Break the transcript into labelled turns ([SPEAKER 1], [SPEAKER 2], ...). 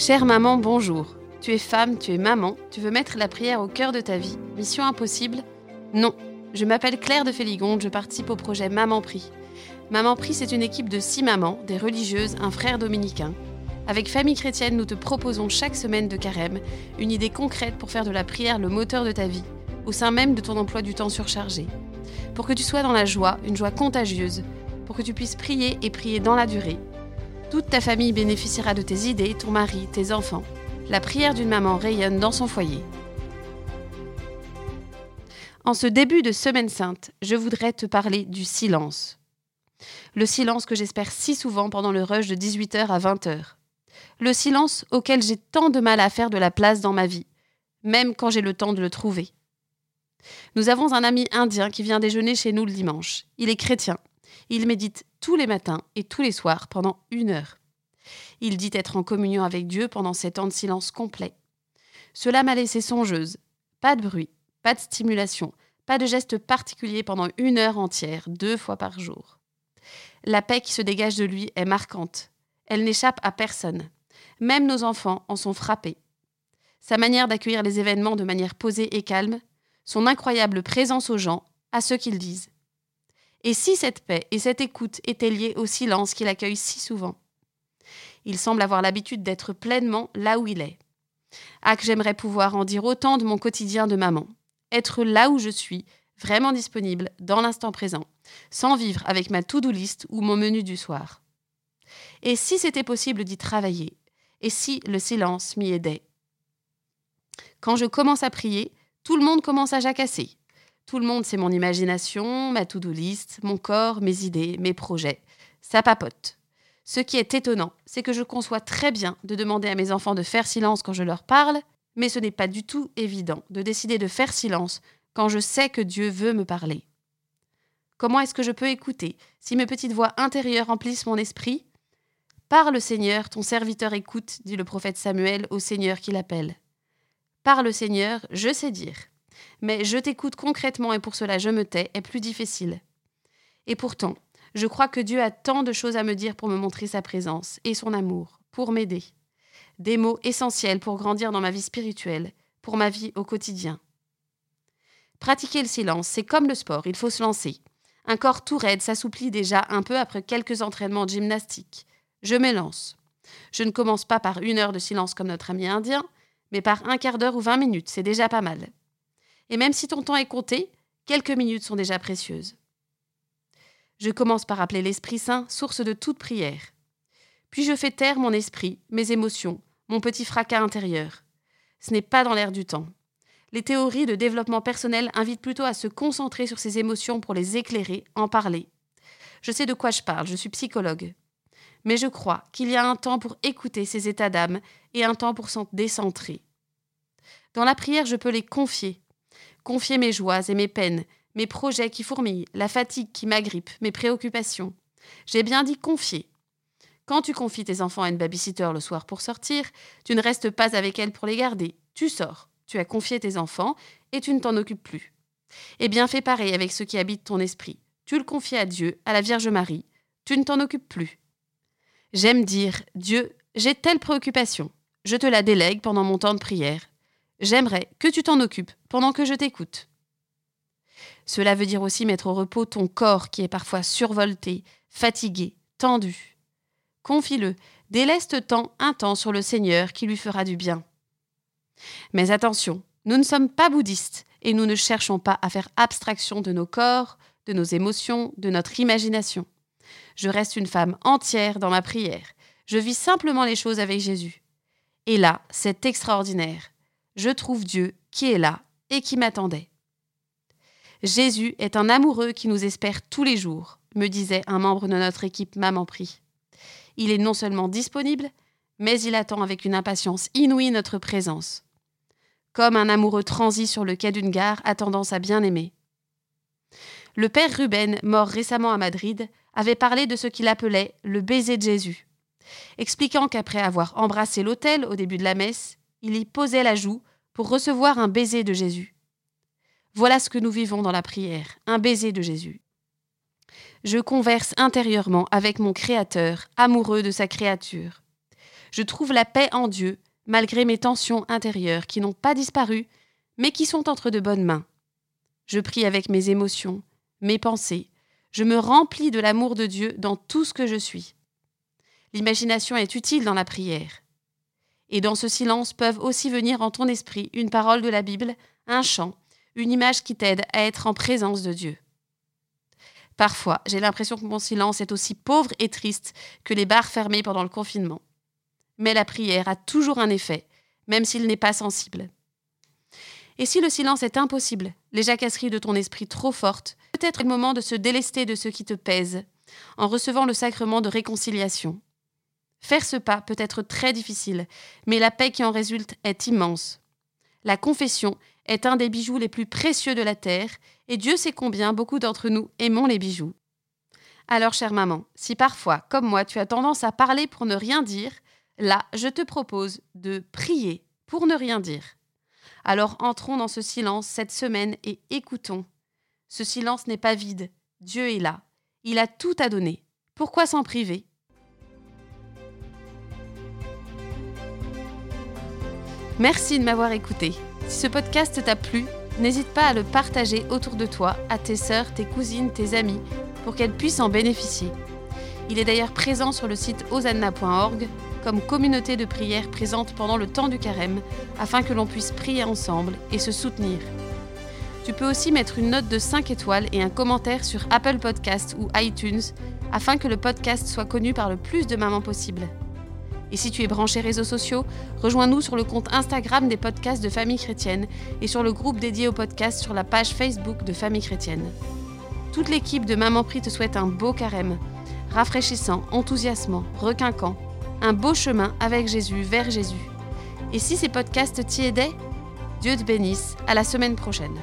[SPEAKER 1] Chère maman, bonjour. Tu es femme, tu es maman, tu veux mettre la prière au cœur de ta vie. Mission impossible Non. Je m'appelle Claire de Féligonde, je participe au projet Maman Prie. Maman Prie, c'est une équipe de six mamans, des religieuses, un frère dominicain. Avec Famille Chrétienne, nous te proposons chaque semaine de carême une idée concrète pour faire de la prière le moteur de ta vie, au sein même de ton emploi du temps surchargé. Pour que tu sois dans la joie, une joie contagieuse, pour que tu puisses prier et prier dans la durée. Toute ta famille bénéficiera de tes idées, ton mari, tes enfants. La prière d'une maman rayonne dans son foyer. En ce début de Semaine Sainte, je voudrais te parler du silence. Le silence que j'espère si souvent pendant le rush de 18h à 20h. Le silence auquel j'ai tant de mal à faire de la place dans ma vie, même quand j'ai le temps de le trouver. Nous avons un ami indien qui vient déjeuner chez nous le dimanche. Il est chrétien. Il médite tous les matins et tous les soirs pendant une heure. Il dit être en communion avec Dieu pendant ces temps de silence complet. Cela m'a laissé songeuse. Pas de bruit, pas de stimulation, pas de geste particulier pendant une heure entière, deux fois par jour. La paix qui se dégage de lui est marquante. Elle n'échappe à personne. Même nos enfants en sont frappés. Sa manière d'accueillir les événements de manière posée et calme, son incroyable présence aux gens, à ceux qu'ils disent. Et si cette paix et cette écoute étaient liées au silence qu'il accueille si souvent? Il semble avoir l'habitude d'être pleinement là où il est. Ah, que j'aimerais pouvoir en dire autant de mon quotidien de maman. Être là où je suis, vraiment disponible, dans l'instant présent, sans vivre avec ma to-do list ou mon menu du soir. Et si c'était possible d'y travailler? Et si le silence m'y aidait? Quand je commence à prier, tout le monde commence à jacasser. Tout le monde, c'est mon imagination, ma to-do list, mon corps, mes idées, mes projets. Ça papote. Ce qui est étonnant, c'est que je conçois très bien de demander à mes enfants de faire silence quand je leur parle, mais ce n'est pas du tout évident de décider de faire silence quand je sais que Dieu veut me parler. Comment est-ce que je peux écouter si mes petites voix intérieures remplissent mon esprit? Parle Seigneur, ton serviteur écoute, dit le prophète Samuel au Seigneur qui l'appelle. Parle Seigneur, je sais dire mais je t'écoute concrètement et pour cela je me tais est plus difficile. Et pourtant, je crois que Dieu a tant de choses à me dire pour me montrer sa présence et son amour, pour m'aider. Des mots essentiels pour grandir dans ma vie spirituelle, pour ma vie au quotidien. Pratiquer le silence, c'est comme le sport, il faut se lancer. Un corps tout raide s'assouplit déjà un peu après quelques entraînements de gymnastique. Je me lance. Je ne commence pas par une heure de silence comme notre ami indien, mais par un quart d'heure ou vingt minutes, c'est déjà pas mal. Et même si ton temps est compté, quelques minutes sont déjà précieuses. Je commence par appeler l'Esprit Saint, source de toute prière. Puis je fais taire mon esprit, mes émotions, mon petit fracas intérieur. Ce n'est pas dans l'air du temps. Les théories de développement personnel invitent plutôt à se concentrer sur ses émotions pour les éclairer, en parler. Je sais de quoi je parle, je suis psychologue. Mais je crois qu'il y a un temps pour écouter ses états d'âme et un temps pour s'en décentrer. Dans la prière, je peux les confier, confier mes joies et mes peines, mes projets qui fourmillent, la fatigue qui m'agrippe, mes préoccupations. J'ai bien dit confier. Quand tu confies tes enfants à une babysitter le soir pour sortir, tu ne restes pas avec elle pour les garder. Tu sors, tu as confié tes enfants et tu ne t'en occupes plus. Eh bien, fais pareil avec ceux qui habitent ton esprit. Tu le confies à Dieu, à la Vierge Marie. Tu ne t'en occupes plus. J'aime dire Dieu, j'ai telle préoccupation. Je te la délègue pendant mon temps de prière. J'aimerais que tu t'en occupes pendant que je t'écoute. Cela veut dire aussi mettre au repos ton corps qui est parfois survolté, fatigué, tendu. Confie-le, déleste temps un temps sur le Seigneur qui lui fera du bien. Mais attention, nous ne sommes pas bouddhistes et nous ne cherchons pas à faire abstraction de nos corps, de nos émotions, de notre imagination. Je reste une femme entière dans ma prière. Je vis simplement les choses avec Jésus. Et là, c'est extraordinaire je trouve Dieu qui est là et qui m'attendait. Jésus est un amoureux qui nous espère tous les jours, me disait un membre de notre équipe Maman Prie. Il est non seulement disponible, mais il attend avec une impatience inouïe notre présence. Comme un amoureux transi sur le quai d'une gare attendant sa bien-aimée. Le père Ruben, mort récemment à Madrid, avait parlé de ce qu'il appelait le baiser de Jésus, expliquant qu'après avoir embrassé l'autel au début de la messe, il y posait la joue pour recevoir un baiser de Jésus. Voilà ce que nous vivons dans la prière, un baiser de Jésus. Je converse intérieurement avec mon Créateur, amoureux de sa créature. Je trouve la paix en Dieu, malgré mes tensions intérieures qui n'ont pas disparu, mais qui sont entre de bonnes mains. Je prie avec mes émotions, mes pensées. Je me remplis de l'amour de Dieu dans tout ce que je suis. L'imagination est utile dans la prière. Et dans ce silence peuvent aussi venir en ton esprit une parole de la Bible, un chant, une image qui t'aide à être en présence de Dieu. Parfois, j'ai l'impression que mon silence est aussi pauvre et triste que les bars fermés pendant le confinement. Mais la prière a toujours un effet, même s'il n'est pas sensible. Et si le silence est impossible, les jacasseries de ton esprit trop fortes, peut-être le moment de se délester de ce qui te pèse, en recevant le sacrement de réconciliation. Faire ce pas peut être très difficile, mais la paix qui en résulte est immense. La confession est un des bijoux les plus précieux de la terre, et Dieu sait combien beaucoup d'entre nous aimons les bijoux. Alors, chère maman, si parfois, comme moi, tu as tendance à parler pour ne rien dire, là, je te propose de prier pour ne rien dire. Alors entrons dans ce silence cette semaine et écoutons. Ce silence n'est pas vide, Dieu est là, il a tout à donner. Pourquoi s'en priver? Merci de m'avoir écouté. Si ce podcast t'a plu, n'hésite pas à le partager autour de toi, à tes sœurs, tes cousines, tes amis, pour qu'elles puissent en bénéficier. Il est d'ailleurs présent sur le site osanna.org comme communauté de prière présente pendant le temps du carême, afin que l'on puisse prier ensemble et se soutenir. Tu peux aussi mettre une note de 5 étoiles et un commentaire sur Apple Podcasts ou iTunes, afin que le podcast soit connu par le plus de mamans possible. Et si tu es branché réseaux sociaux, rejoins-nous sur le compte Instagram des podcasts de Famille Chrétienne et sur le groupe dédié au podcast sur la page Facebook de Famille Chrétienne. Toute l'équipe de Maman Prie te souhaite un beau carême, rafraîchissant, enthousiasmant, requinquant, un beau chemin avec Jésus, vers Jésus. Et si ces podcasts t'y aidaient, Dieu te bénisse, à la semaine prochaine.